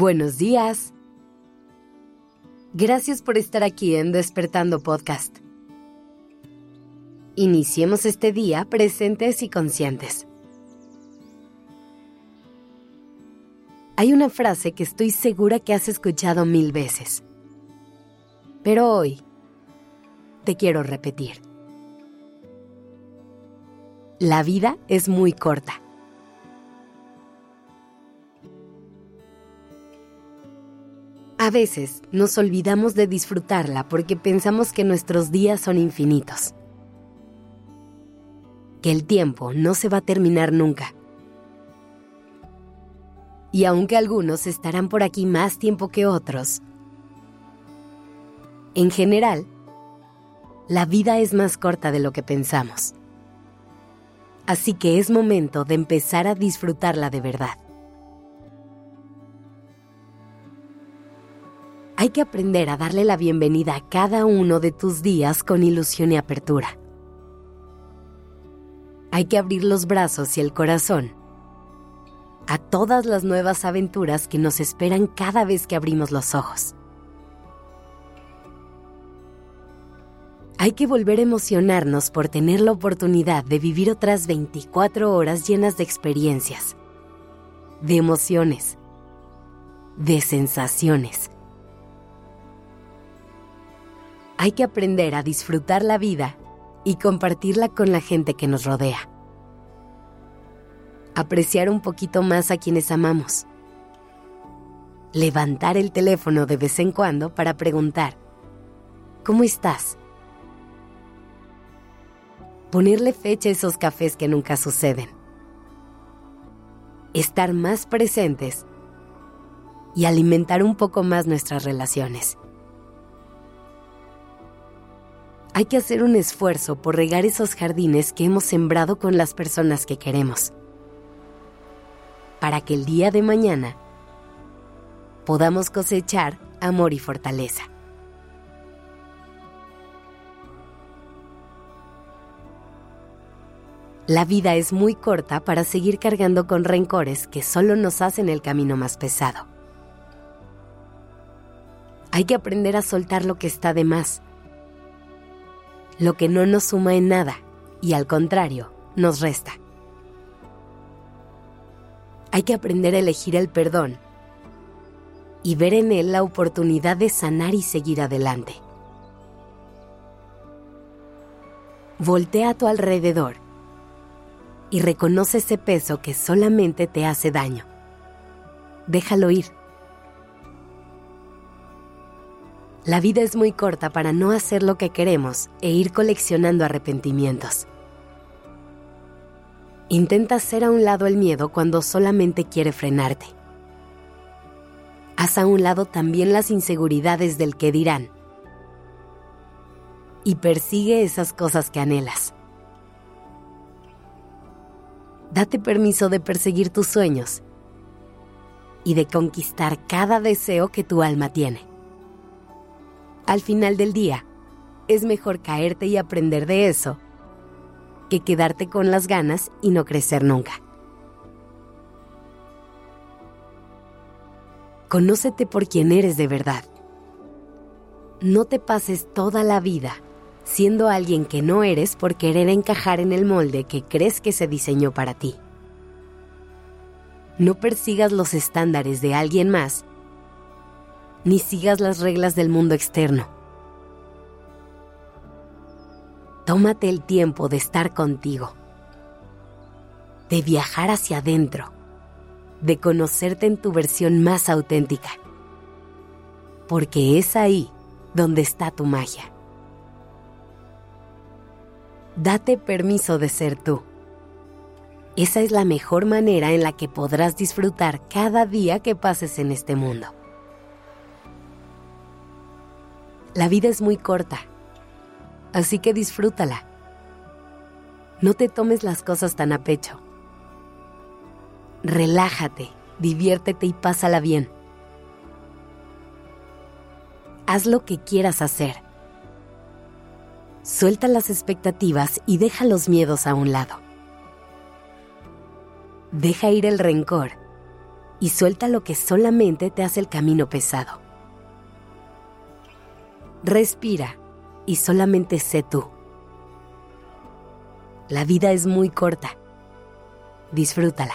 Buenos días. Gracias por estar aquí en Despertando Podcast. Iniciemos este día presentes y conscientes. Hay una frase que estoy segura que has escuchado mil veces, pero hoy te quiero repetir. La vida es muy corta. A veces nos olvidamos de disfrutarla porque pensamos que nuestros días son infinitos, que el tiempo no se va a terminar nunca. Y aunque algunos estarán por aquí más tiempo que otros, en general, la vida es más corta de lo que pensamos. Así que es momento de empezar a disfrutarla de verdad. Hay que aprender a darle la bienvenida a cada uno de tus días con ilusión y apertura. Hay que abrir los brazos y el corazón a todas las nuevas aventuras que nos esperan cada vez que abrimos los ojos. Hay que volver a emocionarnos por tener la oportunidad de vivir otras 24 horas llenas de experiencias, de emociones, de sensaciones hay que aprender a disfrutar la vida y compartirla con la gente que nos rodea. Apreciar un poquito más a quienes amamos. Levantar el teléfono de vez en cuando para preguntar, ¿cómo estás? Ponerle fecha a esos cafés que nunca suceden. Estar más presentes y alimentar un poco más nuestras relaciones. Hay que hacer un esfuerzo por regar esos jardines que hemos sembrado con las personas que queremos, para que el día de mañana podamos cosechar amor y fortaleza. La vida es muy corta para seguir cargando con rencores que solo nos hacen el camino más pesado. Hay que aprender a soltar lo que está de más lo que no nos suma en nada y al contrario, nos resta. Hay que aprender a elegir el perdón y ver en él la oportunidad de sanar y seguir adelante. Voltea a tu alrededor y reconoce ese peso que solamente te hace daño. Déjalo ir. La vida es muy corta para no hacer lo que queremos e ir coleccionando arrepentimientos. Intenta hacer a un lado el miedo cuando solamente quiere frenarte. Haz a un lado también las inseguridades del que dirán. Y persigue esas cosas que anhelas. Date permiso de perseguir tus sueños y de conquistar cada deseo que tu alma tiene. Al final del día, es mejor caerte y aprender de eso que quedarte con las ganas y no crecer nunca. Conócete por quien eres de verdad. No te pases toda la vida siendo alguien que no eres por querer encajar en el molde que crees que se diseñó para ti. No persigas los estándares de alguien más ni sigas las reglas del mundo externo. Tómate el tiempo de estar contigo, de viajar hacia adentro, de conocerte en tu versión más auténtica, porque es ahí donde está tu magia. Date permiso de ser tú. Esa es la mejor manera en la que podrás disfrutar cada día que pases en este mundo. La vida es muy corta, así que disfrútala. No te tomes las cosas tan a pecho. Relájate, diviértete y pásala bien. Haz lo que quieras hacer. Suelta las expectativas y deja los miedos a un lado. Deja ir el rencor y suelta lo que solamente te hace el camino pesado. Respira y solamente sé tú. La vida es muy corta. Disfrútala.